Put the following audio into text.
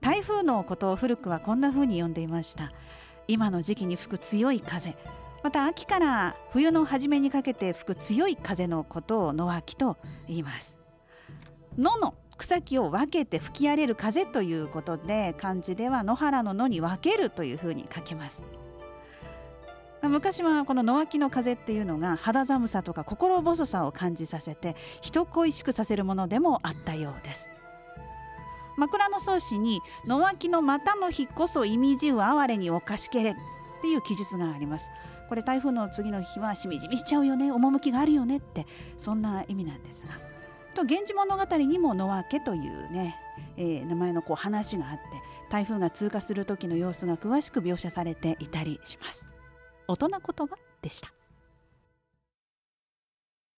台風のことを古くはこんな風に呼んでいました。今の時期に吹く強い風。また秋から冬の初めにかけて吹く強い風のことを野脇と言います。野の草木を分けて吹き荒れる風ということで漢字では野原の野に分けるというふうに書きます。昔はこの野脇の風っていうのが肌寒さとか心細さを感じさせて人恋しくさせるものでもあったようです。枕草子に野脇の股の日こそ意味じう哀れにおかしけれっていう記述があります。これ台風の次の日はしみじみしちゃうよね。趣があるよねってそんな意味なんですが。と源氏物語にも野分というね、えー、名前のこう話があって台風が通過する時の様子が詳しく描写されていたりします。大人言葉でした。